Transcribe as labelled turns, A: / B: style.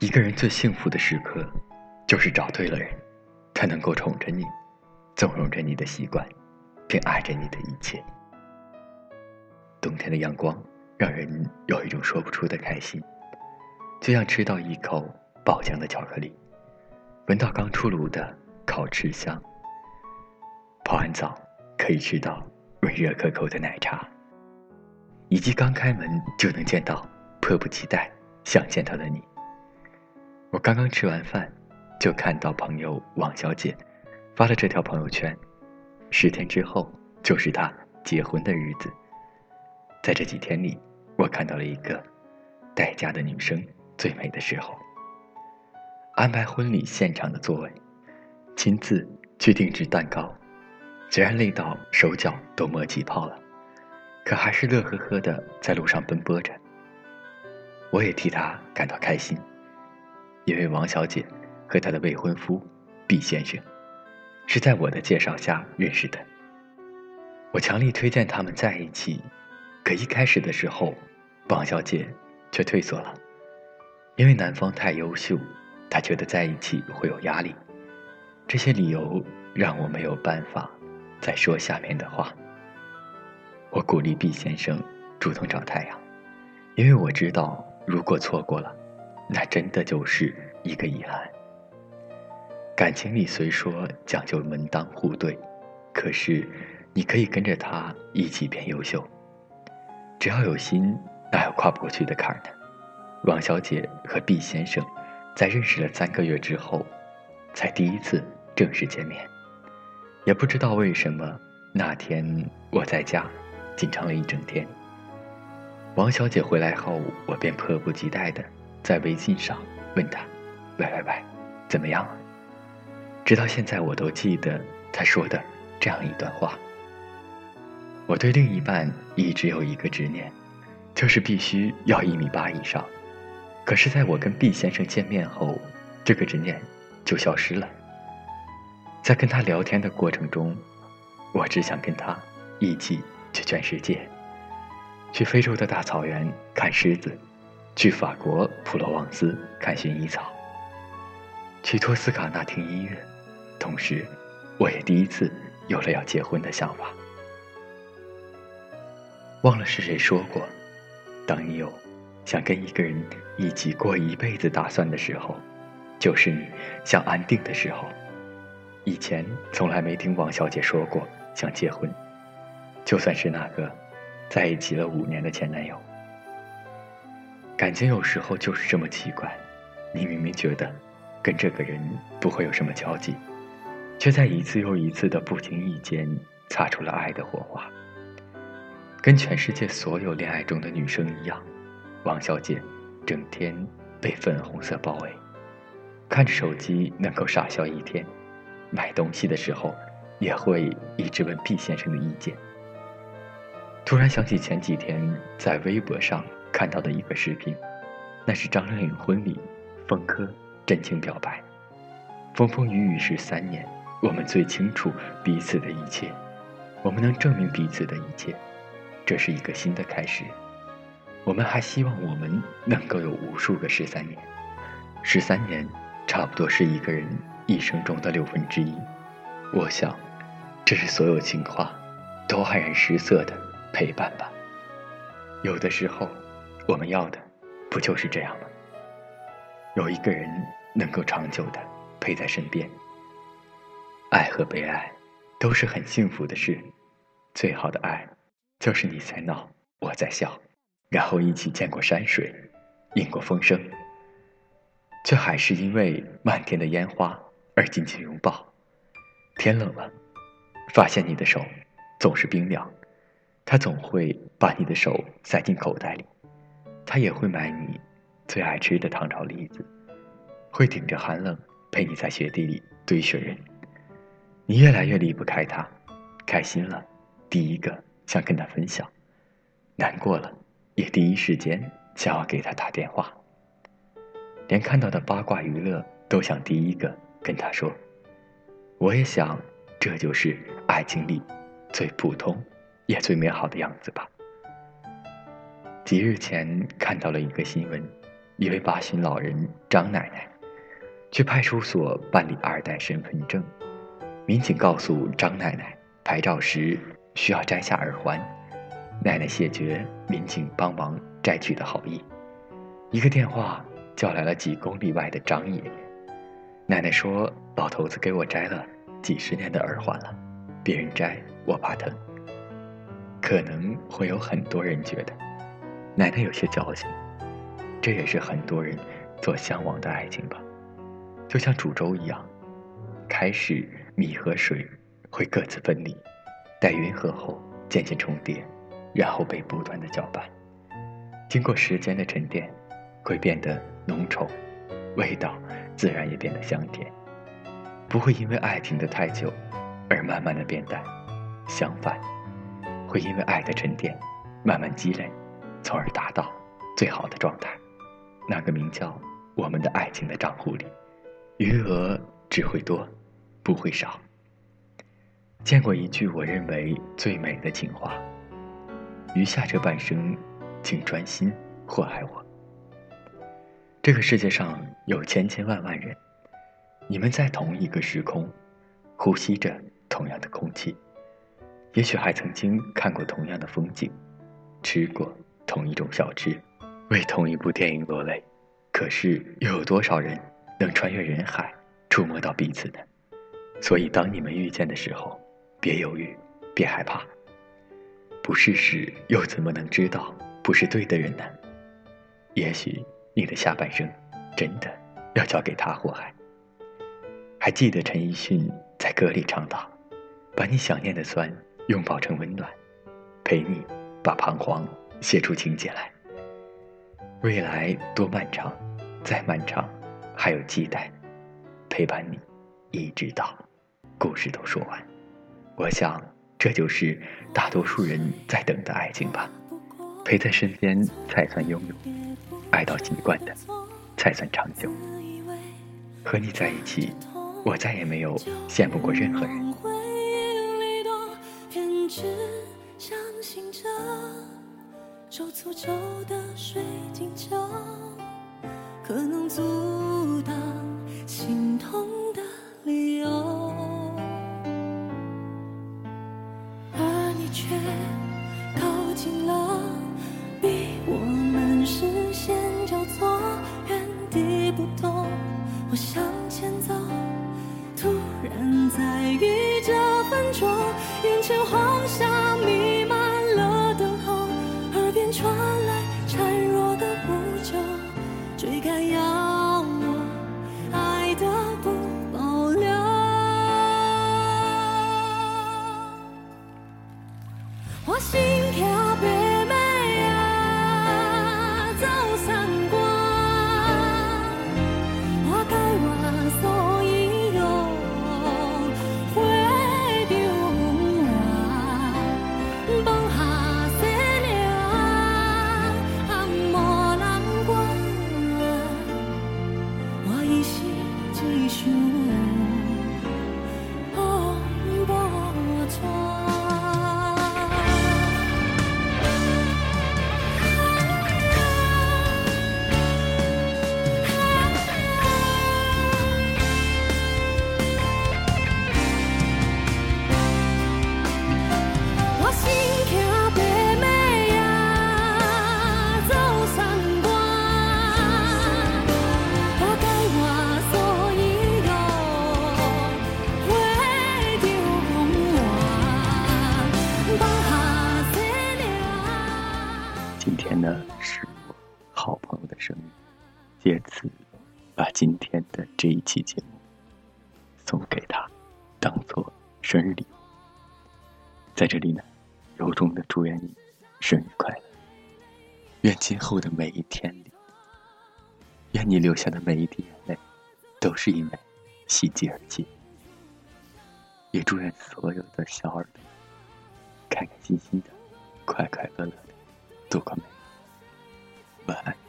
A: 一个人最幸福的时刻，就是找对了人，他能够宠着你，纵容着你的习惯，并爱着你的一切。冬天的阳光让人有一种说不出的开心，就像吃到一口爆浆的巧克力，闻到刚出炉的烤翅香，泡完澡可以吃到温热可口的奶茶，以及刚开门就能见到迫不及待想见到的你。我刚刚吃完饭，就看到朋友王小姐发了这条朋友圈。十天之后就是她结婚的日子。在这几天里，我看到了一个待嫁的女生最美的时候。安排婚礼现场的座位，亲自去定制蛋糕，虽然累到手脚都磨起泡了，可还是乐呵呵的在路上奔波着。我也替她感到开心。因为王小姐和她的未婚夫毕先生是在我的介绍下认识的，我强力推荐他们在一起，可一开始的时候，王小姐却退缩了，因为男方太优秀，她觉得在一起会有压力。这些理由让我没有办法再说下面的话。我鼓励毕先生主动找太阳，因为我知道如果错过了。那真的就是一个遗憾。感情里虽说讲究门当户对，可是你可以跟着他一起变优秀。只要有心，哪有跨不过去的坎儿呢？王小姐和毕先生在认识了三个月之后，才第一次正式见面。也不知道为什么，那天我在家紧张了一整天。王小姐回来后，我便迫不及待的。在微信上问他：“喂喂喂，怎么样了？”直到现在，我都记得他说的这样一段话。我对另一半一直有一个执念，就是必须要一米八以上。可是，在我跟毕先生见面后，这个执念就消失了。在跟他聊天的过程中，我只想跟他一起去全世界，去非洲的大草原看狮子。去法国普罗旺斯看薰衣草，去托斯卡纳听音乐，同时，我也第一次有了要结婚的想法。忘了是谁说过，当你有想跟一个人一起过一辈子打算的时候，就是你想安定的时候。以前从来没听王小姐说过想结婚，就算是那个在一起了五年的前男友。感情有时候就是这么奇怪，你明明觉得跟这个人不会有什么交集，却在一次又一次的不经意间擦出了爱的火花。跟全世界所有恋爱中的女生一样，王小姐整天被粉红色包围，看着手机能够傻笑一天，买东西的时候也会一直问毕先生的意见。突然想起前几天在微博上。看到的一个视频，那是张靓颖婚礼，凤珂真情表白。风风雨雨十三年，我们最清楚彼此的一切，我们能证明彼此的一切，这是一个新的开始。我们还希望我们能够有无数个十三年，十三年差不多是一个人一生中的六分之一。我想，这是所有情话都黯然失色的陪伴吧。有的时候。我们要的，不就是这样吗？有一个人能够长久的陪在身边。爱和被爱，都是很幸福的事。最好的爱，就是你在闹，我在笑，然后一起见过山水，饮过风声，却还是因为漫天的烟花而紧紧拥抱。天冷了，发现你的手总是冰凉，他总会把你的手塞进口袋里。他也会买你最爱吃的糖炒栗子，会顶着寒冷陪你在雪地里堆雪人。你越来越离不开他，开心了，第一个想跟他分享；难过了，也第一时间想要给他打电话。连看到的八卦娱乐都想第一个跟他说。我也想，这就是爱情里最普通也最美好的样子吧。几日前看到了一个新闻，一位八旬老人张奶奶去派出所办理二代身份证，民警告诉张奶奶，拍照时需要摘下耳环。奶奶谢绝民警帮忙摘取的好意，一个电话叫来了几公里外的张爷爷。奶奶说：“老头子给我摘了几十年的耳环了，别人摘我怕疼。”可能会有很多人觉得，奶奶有些矫情。这也是很多人所向往的爱情吧，就像煮粥一样，开始米和水会各自分离，待匀合后渐渐重叠，然后被不断的搅拌，经过时间的沉淀，会变得浓稠，味道自然也变得香甜，不会因为爱停得太久而慢慢的变淡，相反，会因为爱的沉淀慢慢积累，从而达到最好的状态。那个名叫我们的爱情的账户里，余额只会多，不会少。见过一句我认为最美的情话：余下这半生，请专心祸害我。这个世界上有千千万万人，你们在同一个时空，呼吸着同样的空气，也许还曾经看过同样的风景，吃过同一种小吃。为同一部电影落泪，可是又有多少人能穿越人海，触摸到彼此呢？所以，当你们遇见的时候，别犹豫，别害怕。不试试又怎么能知道不是对的人呢？也许你的下半生，真的要交给他祸害。还记得陈奕迅在歌里唱道：“把你想念的酸拥抱成温暖，陪你把彷徨写出情节来。”未来多漫长，再漫长，还有期待陪伴你，一直到故事都说完。我想，这就是大多数人在等的爱情吧。陪在身边才算拥有，爱到习惯的才算长久。和你在一起，我再也没有羡慕过任何人。手诅咒的水晶球，可能阻挡心痛。心。那是我好朋友的生日借此，把今天的这一期节目送给他，当做生日礼物。在这里呢，由衷的祝愿你生日快乐！愿今后的每一天里，愿你流下的每一滴眼泪，都是因为喜极而泣。也祝愿所有的小耳朵开开心心的、快快乐乐的度过每一